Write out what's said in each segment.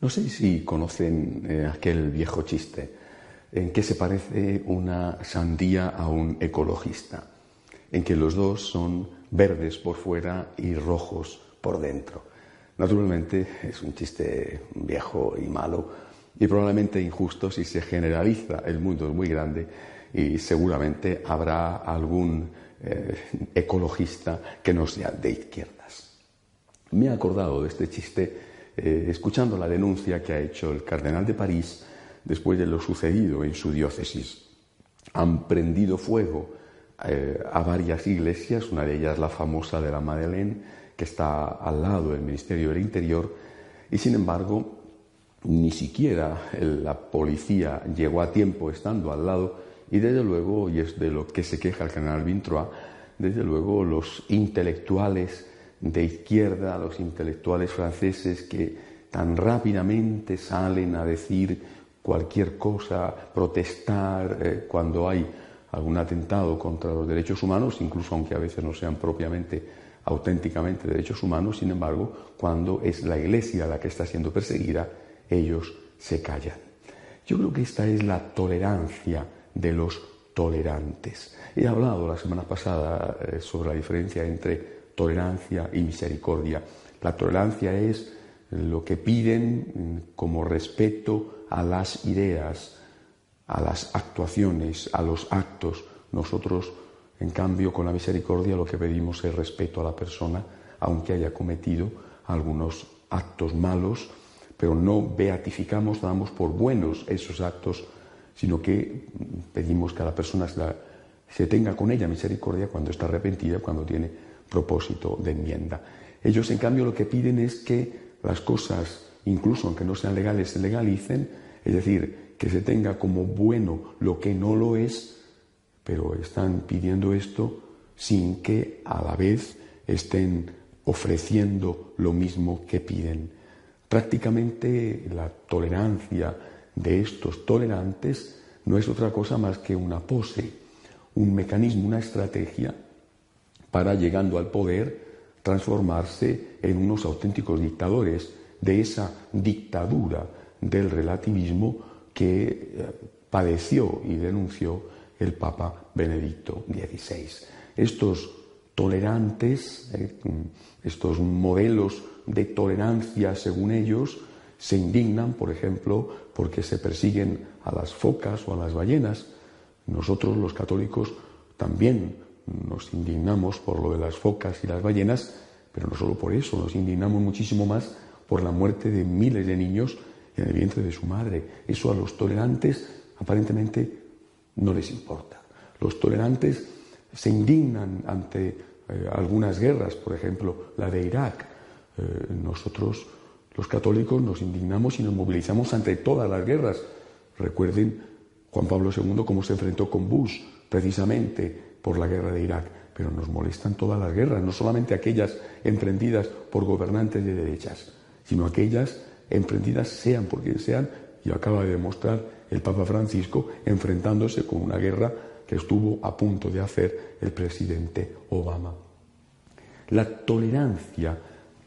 No sé si conocen eh, aquel viejo chiste en que se parece una sandía a un ecologista, en que los dos son verdes por fuera y rojos por dentro. Naturalmente es un chiste viejo y malo y probablemente injusto si se generaliza. El mundo es muy grande y seguramente habrá algún eh, ecologista que no sea de izquierdas. Me he acordado de este chiste eh, escuchando la denuncia que ha hecho el cardenal de París después de lo sucedido en su diócesis. Han prendido fuego eh, a varias iglesias, una de ellas la famosa de la Madeleine, que está al lado del Ministerio del Interior, y sin embargo ni siquiera la policía llegó a tiempo estando al lado, y desde luego, y es de lo que se queja el cardenal Vintroa, desde luego los intelectuales de izquierda, los intelectuales franceses que tan rápidamente salen a decir cualquier cosa, protestar eh, cuando hay algún atentado contra los derechos humanos, incluso aunque a veces no sean propiamente, auténticamente derechos humanos, sin embargo, cuando es la Iglesia la que está siendo perseguida, ellos se callan. Yo creo que esta es la tolerancia de los tolerantes. He hablado la semana pasada eh, sobre la diferencia entre tolerancia y misericordia. La tolerancia es lo que piden como respeto a las ideas, a las actuaciones, a los actos. Nosotros, en cambio, con la misericordia lo que pedimos es respeto a la persona, aunque haya cometido algunos actos malos, pero no beatificamos, damos por buenos esos actos, sino que pedimos que a la persona se tenga con ella misericordia cuando está arrepentida, cuando tiene propósito de enmienda. Ellos, en cambio, lo que piden es que las cosas, incluso aunque no sean legales, se legalicen, es decir, que se tenga como bueno lo que no lo es, pero están pidiendo esto sin que a la vez estén ofreciendo lo mismo que piden. Prácticamente la tolerancia de estos tolerantes no es otra cosa más que una pose, un mecanismo, una estrategia para, llegando al poder, transformarse en unos auténticos dictadores de esa dictadura del relativismo que eh, padeció y denunció el Papa Benedicto XVI. Estos tolerantes, eh, estos modelos de tolerancia según ellos, se indignan, por ejemplo, porque se persiguen a las focas o a las ballenas. Nosotros los católicos también nos indignamos por lo de las focas y las ballenas, pero no solo por eso, nos indignamos muchísimo más por la muerte de miles de niños en el vientre de su madre. Eso a los tolerantes aparentemente no les importa. Los tolerantes se indignan ante eh, algunas guerras, por ejemplo la de Irak. Eh, nosotros, los católicos, nos indignamos y nos movilizamos ante todas las guerras. Recuerden Juan Pablo II cómo se enfrentó con Bush, precisamente por la guerra de Irak, pero nos molestan todas las guerras, no solamente aquellas emprendidas por gobernantes de derechas, sino aquellas emprendidas sean por quien sean, y acaba de demostrar el Papa Francisco enfrentándose con una guerra que estuvo a punto de hacer el presidente Obama. La tolerancia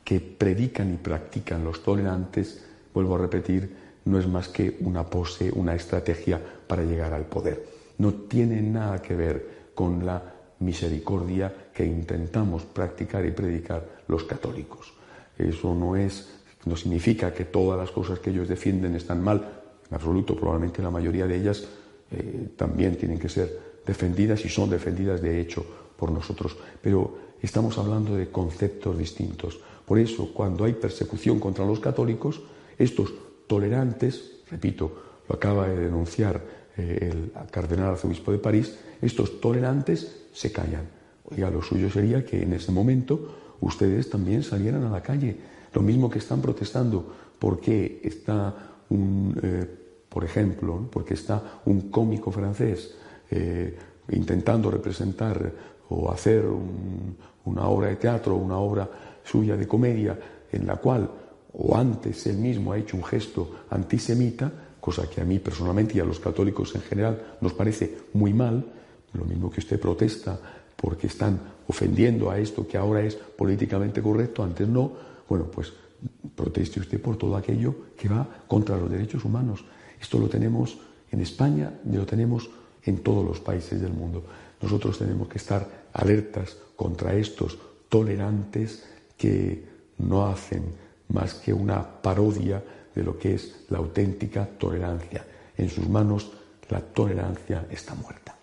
que predican y practican los tolerantes, vuelvo a repetir, no es más que una pose, una estrategia para llegar al poder. No tiene nada que ver con la misericordia que intentamos practicar y predicar los católicos. Eso no es, no significa que todas las cosas que ellos defienden están mal, en absoluto, probablemente la mayoría de ellas eh, también tienen que ser defendidas y son defendidas de hecho por nosotros, pero estamos hablando de conceptos distintos. Por eso, cuando hay persecución contra los católicos, estos tolerantes, repito, lo acaba de denunciar eh, el cardenal arzobispo de París, estos tolerantes se callan. Oiga, lo suyo sería que en ese momento ustedes también salieran a la calle, lo mismo que están protestando porque está un, eh, por ejemplo, porque está un cómico francés eh, intentando representar o hacer una obra de teatro, una obra suya de comedia, en la cual o antes él mismo ha hecho un gesto antisemita, cosa que a mí personalmente y a los católicos en general nos parece muy mal, lo mismo que usted protesta porque están ofendiendo a esto que ahora es políticamente correcto, antes no, bueno, pues proteste usted por todo aquello que va contra los derechos humanos. Esto lo tenemos en España y lo tenemos en todos los países del mundo. Nosotros tenemos que estar alertas contra estos tolerantes que no hacen más que una parodia de lo que es la auténtica tolerancia. En sus manos la tolerancia está muerta.